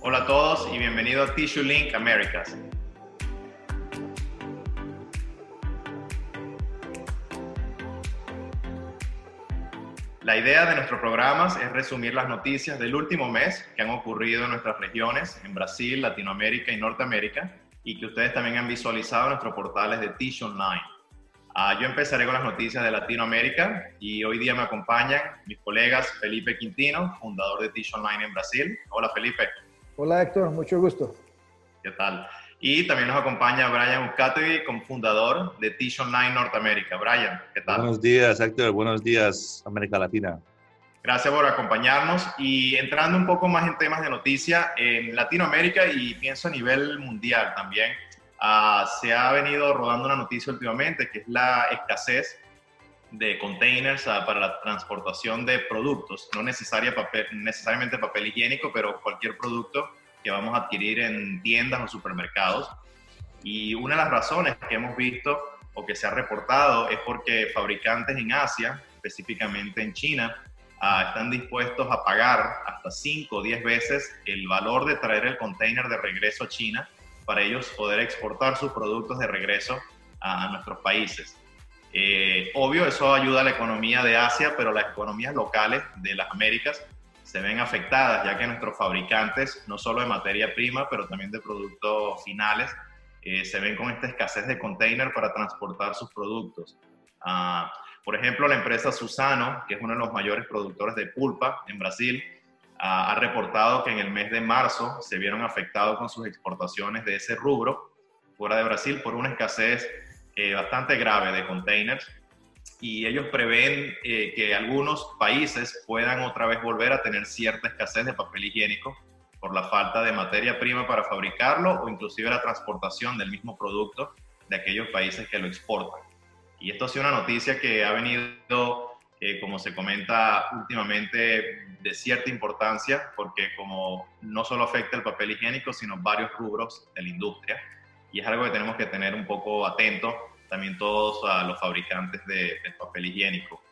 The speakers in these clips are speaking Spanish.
Hola a todos y bienvenido a Tissue Link Americas. La idea de nuestros programas es resumir las noticias del último mes que han ocurrido en nuestras regiones, en Brasil, Latinoamérica y Norteamérica, y que ustedes también han visualizado en nuestros portales de Tissue Online. Uh, yo empezaré con las noticias de Latinoamérica y hoy día me acompañan mis colegas Felipe Quintino, fundador de Tissue Online en Brasil. Hola Felipe. Hola Héctor, mucho gusto. ¿Qué tal? Y también nos acompaña Brian Ucatovi, fundador de Tish Online Norteamérica. Brian, ¿qué tal? Buenos días, Héctor. Buenos días, América Latina. Gracias por acompañarnos. Y entrando un poco más en temas de noticia, en Latinoamérica y pienso a nivel mundial también, uh, se ha venido rodando una noticia últimamente que es la escasez de containers uh, para la transportación de productos, no necesaria papel, necesariamente papel higiénico, pero cualquier producto que vamos a adquirir en tiendas o supermercados. Y una de las razones que hemos visto o que se ha reportado es porque fabricantes en Asia, específicamente en China, uh, están dispuestos a pagar hasta 5 o 10 veces el valor de traer el container de regreso a China para ellos poder exportar sus productos de regreso a, a nuestros países. Eh, obvio, eso ayuda a la economía de Asia, pero las economías locales de las Américas se ven afectadas, ya que nuestros fabricantes, no solo de materia prima, pero también de productos finales, eh, se ven con esta escasez de container para transportar sus productos. Uh, por ejemplo, la empresa Susano, que es uno de los mayores productores de pulpa en Brasil, uh, ha reportado que en el mes de marzo se vieron afectados con sus exportaciones de ese rubro fuera de Brasil por una escasez eh, bastante grave de containers y ellos prevén eh, que algunos países puedan otra vez volver a tener cierta escasez de papel higiénico por la falta de materia prima para fabricarlo o inclusive la transportación del mismo producto de aquellos países que lo exportan. Y esto ha sido una noticia que ha venido, eh, como se comenta últimamente, de cierta importancia porque como no solo afecta el papel higiénico, sino varios rubros de la industria. Y es algo que tenemos que tener un poco atento también todos a los fabricantes de, de papel higiénico.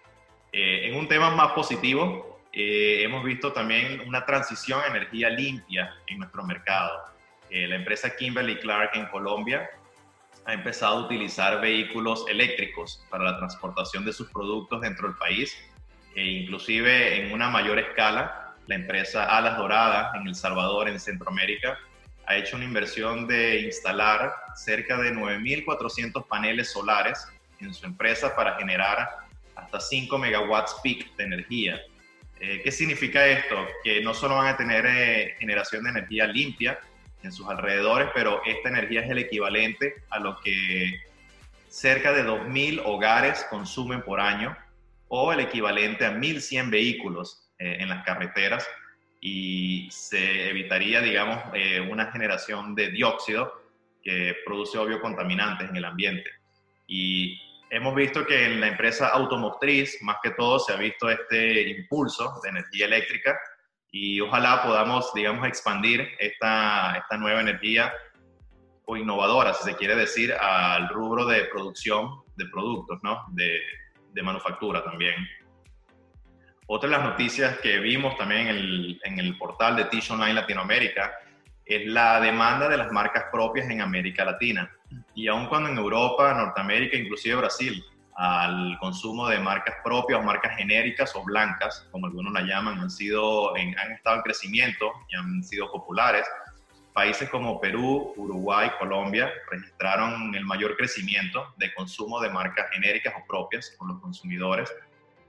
Eh, en un tema más positivo, eh, hemos visto también una transición a energía limpia en nuestro mercado. Eh, la empresa Kimberly Clark en Colombia ha empezado a utilizar vehículos eléctricos para la transportación de sus productos dentro del país e inclusive en una mayor escala la empresa Alas Doradas en El Salvador, en Centroamérica, ha hecho una inversión de instalar cerca de 9.400 paneles solares en su empresa para generar hasta 5 megawatts peak de energía. Eh, ¿Qué significa esto? Que no solo van a tener eh, generación de energía limpia en sus alrededores, pero esta energía es el equivalente a lo que cerca de 2.000 hogares consumen por año o el equivalente a 1.100 vehículos eh, en las carreteras y se evitaría, digamos, eh, una generación de dióxido que produce obvio contaminantes en el ambiente. Y hemos visto que en la empresa automotriz, más que todo, se ha visto este impulso de energía eléctrica y ojalá podamos, digamos, expandir esta, esta nueva energía o innovadora, si se quiere decir, al rubro de producción de productos, ¿no? De, de manufactura también. Otra de las noticias que vimos también en el, en el portal de Tish Online Latinoamérica es la demanda de las marcas propias en América Latina. Y aun cuando en Europa, Norteamérica, inclusive Brasil, al consumo de marcas propias marcas genéricas o blancas, como algunos la llaman, han, sido en, han estado en crecimiento y han sido populares. Países como Perú, Uruguay, Colombia registraron el mayor crecimiento de consumo de marcas genéricas o propias por los consumidores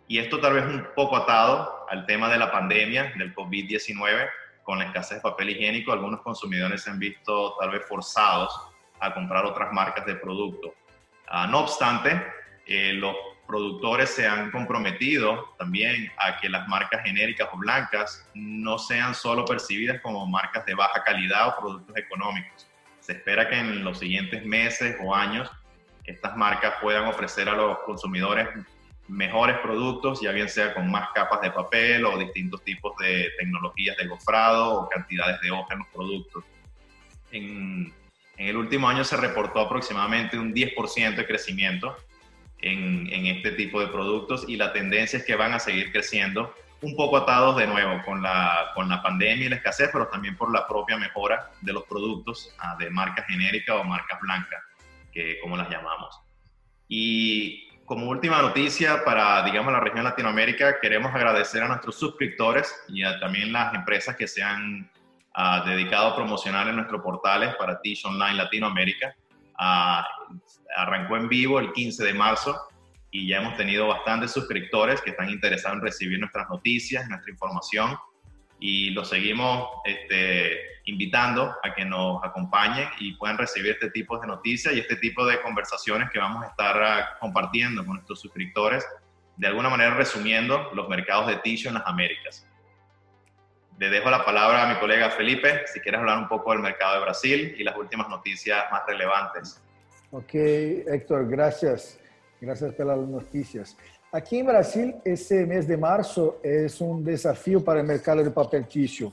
y esto tal vez un poco atado al tema de la pandemia, del COVID-19, con la escasez de papel higiénico, algunos consumidores se han visto tal vez forzados a comprar otras marcas de producto. Uh, no obstante, eh, los productores se han comprometido también a que las marcas genéricas o blancas no sean solo percibidas como marcas de baja calidad o productos económicos. Se espera que en los siguientes meses o años estas marcas puedan ofrecer a los consumidores mejores productos, ya bien sea con más capas de papel o distintos tipos de tecnologías de gofrado o cantidades de hoja en los productos. En, en el último año se reportó aproximadamente un 10% de crecimiento en, en, este tipo de productos y la tendencia es que van a seguir creciendo un poco atados de nuevo con la, con la pandemia y la escasez, pero también por la propia mejora de los productos ah, de marcas genéricas o marcas blancas, que como las llamamos. Y como última noticia para, digamos, la región Latinoamérica, queremos agradecer a nuestros suscriptores y a también las empresas que se han ah, dedicado a promocionar en nuestros portales para Tish Online Latinoamérica. Ah, arrancó en vivo el 15 de marzo y ya hemos tenido bastantes suscriptores que están interesados en recibir nuestras noticias, nuestra información y los seguimos este, invitando a que nos acompañen y puedan recibir este tipo de noticias y este tipo de conversaciones que vamos a estar ah, compartiendo con nuestros suscriptores, de alguna manera resumiendo los mercados de tissue en las Américas. Le dejo la palabra a mi colega Felipe, si quieres hablar un poco del mercado de Brasil y las últimas noticias más relevantes. Ok, Héctor, gracias. Gracias por las noticias. Aquí en Brasil, ese mes de marzo es un desafío para el mercado de papel tissue.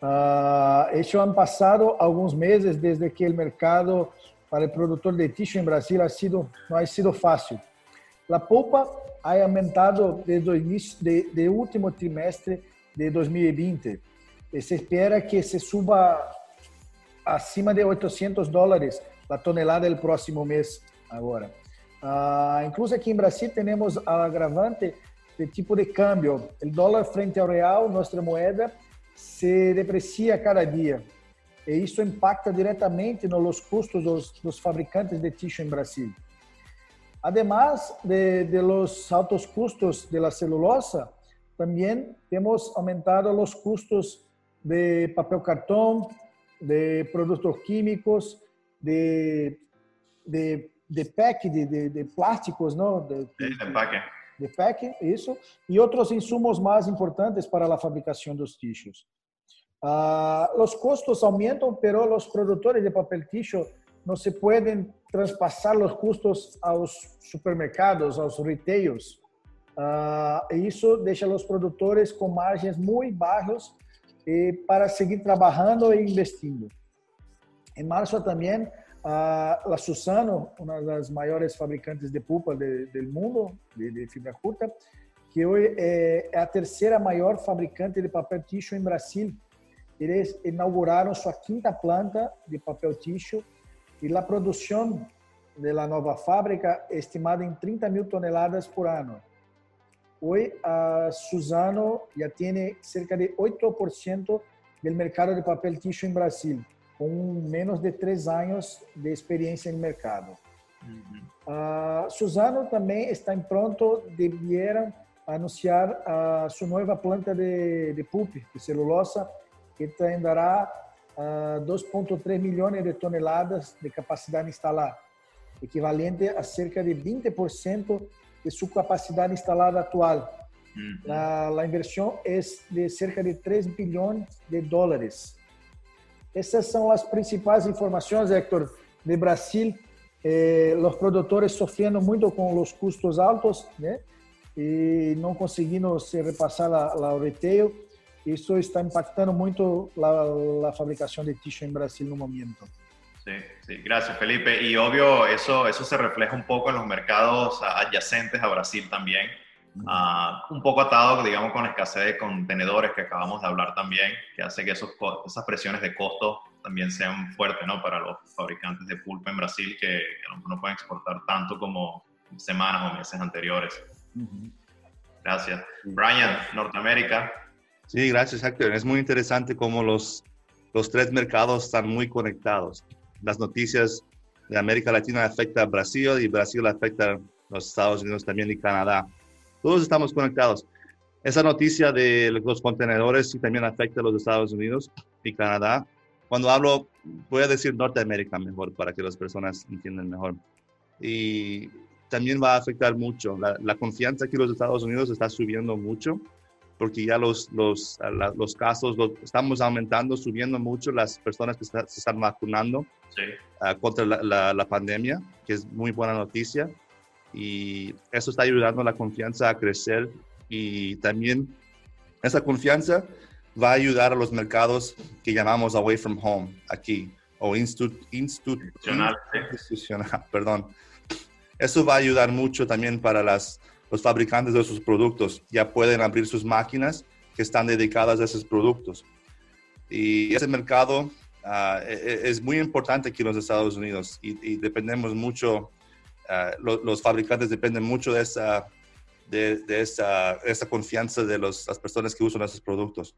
Uh, hecho, han pasado algunos meses desde que el mercado para el productor de tissue en Brasil ha sido, no ha sido fácil. La polpa ha aumentado desde el inicio de, de último trimestre de 2020. E se espera que se suba acima de 800 dólares la tonelada el próximo mes agora. Uh, incluso aqui em Brasil temos a agravante de tipo de câmbio. O dólar frente ao real, nossa moeda, se deprecia cada dia. E isso impacta diretamente nos custos dos, dos fabricantes de tissue em Brasil. Además de, de los altos custos de la celulosa, también hemos aumentado los custos de papel cartón, de productos químicos, de, de de pack, de, de, de plásticos, ¿no? De, de, de. De pack, isso. E outros insumos mais importantes para a fabricação dos tissues. Uh, os custos aumentam, pero os produtores de papel tissue não se podem transpassar os custos aos supermercados, aos retails. Uh, isso deixa os produtores com margens muito baixas e para seguir trabalhando e investindo. Em março também a, la Susano, uma das maiores fabricantes de pulpa do mundo, de, de, fibra curta, que hoje é, é, a terceira maior fabricante de papel tissue em Brasil. Eles inauguraram sua quinta planta de papel tissue e a produção da nova fábrica é estimada em 30 mil toneladas por ano. Hoje, a Suzano já tem cerca de 8% do mercado de papel tissue em Brasil com menos de três anos de experiência no mercado. Uhum. Uh, Suzano também está em pronto, devieram anunciar a sua nova planta de, de pulp, de celulosa, que dará uh, 2,3 milhões de toneladas de capacidade instalada, equivalente a cerca de 20% de sua capacidade instalada atual. Uhum. A, a inversão é de cerca de 3 bilhões de dólares essas são as principais informações, Héctor, de Brasil. Eh, os produtores sofrendo muito com os custos altos, né? E não conseguindo se repassar ao retail. Isso está impactando muito a, fabricação de tissue em Brasil no momento. Sí, sí, gracias Felipe. Y obvio, eso, eso se refleja un poco en los mercados adyacentes a Brasil también. Uh, un poco atado, digamos, con escasez de contenedores que acabamos de hablar también, que hace que esos, esas presiones de costo también sean fuertes ¿no? para los fabricantes de pulpa en Brasil, que, que no, pueden exportar tanto como semanas o meses anteriores. Gracias. Brian, Norteamérica. Sí, gracias, Héctor. Es muy interesante cómo los, los tres mercados están muy conectados. Las noticias de América Latina afectan a Brasil y Brasil afecta a los Estados Unidos también y Canadá. Todos estamos conectados. Esa noticia de los contenedores sí también afecta a los Estados Unidos y Canadá. Cuando hablo, voy a decir Norteamérica mejor para que las personas entiendan mejor. Y también va a afectar mucho. La, confianza aquí en los Estados Unidos está subiendo mucho porque ya los, los, los casos estamos aumentando, subiendo mucho las personas que se están vacunando ah, contra la, la, pandemia, que es muy buena noticia y eso está ayudando a la confianza a crecer y también esa confianza va a ayudar a los mercados que llamamos away from home aquí o institucional, institucional, perdón. Eso va a ayudar mucho también para las, los fabricantes de sus productos ya pueden abrir sus máquinas que están dedicadas a esos productos. Y ese mercado e, es muy importante aquí en los Estados Unidos y, dependemos mucho, ah, los fabricantes dependen mucho de esa, de, esa, esa, confianza de las personas que usan esos productos.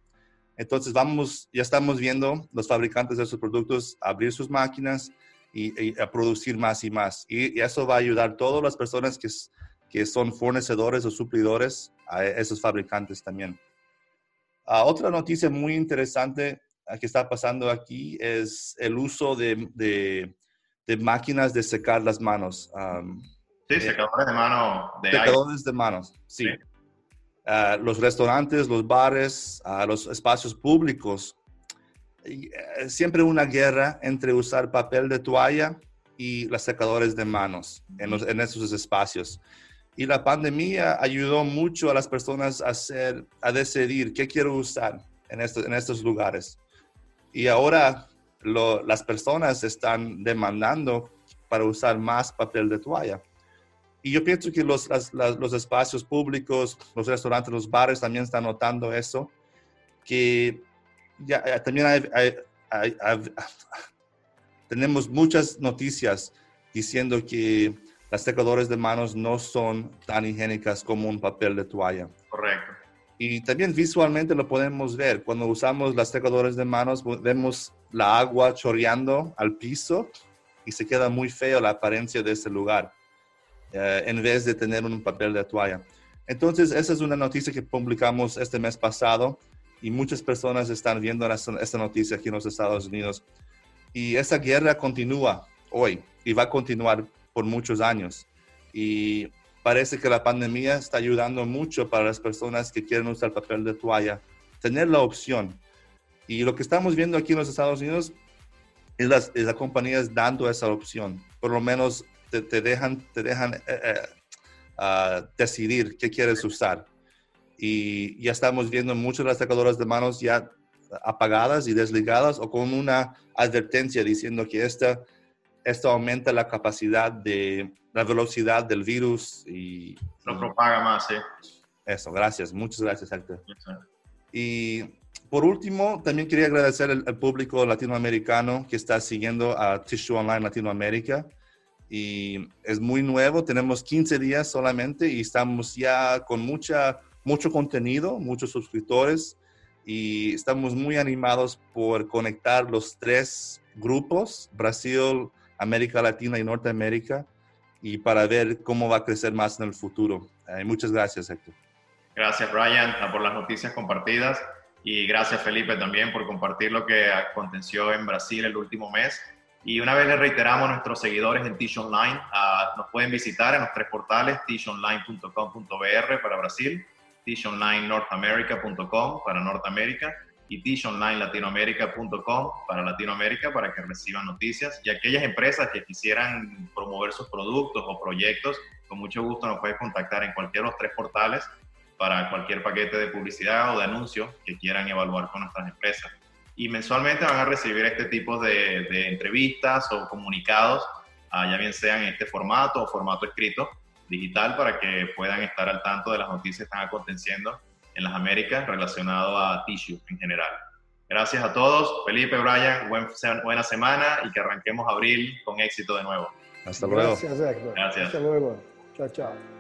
Entonces vamos, ya estamos viendo los fabricantes de esos productos abrir sus máquinas y, a producir más y más. Y, eso va a ayudar a todas las personas que, que son fornecedores o suplidores a esos fabricantes también. Ah, otra noticia muy interesante ah, que está pasando aquí es el uso de, de, máquinas de secar las manos. sí, secadores de manos. De secadores de manos, sí. Ah, los restaurantes, los bares, los espacios públicos. Eh, siempre una guerra entre usar papel de toalla y los secadores de manos en, los, en esos espacios. Y la pandemia ayudó mucho a las personas a, hacer, a decidir qué quiero usar en estos, en estos lugares. Y ahora las personas están demandando para usar más papel de toalla. Y yo pienso que los, los espacios públicos, los restaurantes, los bares también están notando eso, que ya, también tenemos muchas noticias diciendo que las secadoras de manos no son tan higiénicas como un papel de toalla. Correcto. Y también visualmente lo podemos ver. Cuando usamos las secadoras de manos, vemos la agua chorreando al piso y se queda muy feo la apariencia de ese lugar, eh, en vez de tener un papel de toalla. Entonces, esa es una noticia que publicamos este mes pasado y muchas personas están viendo esta noticia aquí en los Estados Unidos. Y esa guerra continúa hoy y va a continuar por muchos años. Y parece que la pandemia está ayudando mucho para las personas que quieren usar papel de toalla, tener la opción. Y lo que estamos viendo aquí en los Estados Unidos es las, es compañías dando esa opción. Por lo menos te, dejan, te dejan eh, eh, ah, decidir qué quieres usar. Y ya estamos viendo muchas de las sacadoras de manos ya apagadas y desligadas o con una advertencia diciendo que esta esto aumenta la capacidad de la velocidad del virus y... Lo propaga más, ¿eh? Eso, gracias, muchas gracias, Héctor. Y por último, también quería agradecer al, público latinoamericano que está siguiendo a Tissue Online Latinoamérica. Y es muy nuevo, tenemos 15 días solamente y estamos ya con mucha, mucho contenido, muchos suscriptores y estamos muy animados por conectar los tres grupos, Brasil, América Latina y Norteamérica y para ver cómo va a crecer más en el futuro. Eh, muchas gracias, Héctor. Gracias, Brian, por las noticias compartidas y gracias, Felipe, también por compartir lo que aconteció en Brasil el último mes. Y una vez le reiteramos a nuestros seguidores en Tish Online, ah, nos pueden visitar en los tres portales, tishonline.com.br para Brasil, tishonlinenorthamerica.com para Norteamérica y tishonlinelatinoamerica.com para Latinoamérica para que reciban noticias y aquellas empresas que quisieran promover sus productos o proyectos, con mucho gusto nos pueden contactar en cualquiera de los tres portales para cualquier paquete de publicidad o de anuncio que quieran evaluar con nuestras empresas. Y mensualmente van a recibir este tipo de, entrevistas o comunicados, ah, ya bien sean en este formato o formato escrito, digital, para que puedan estar al tanto de las noticias que están aconteciendo en las Américas relacionado a tissue en general. Gracias a todos. Felipe, Brian, buena semana y que arranquemos abril con éxito de nuevo. Hasta luego. Gracias, Héctor. Gracias. Hasta luego. Chao, chao.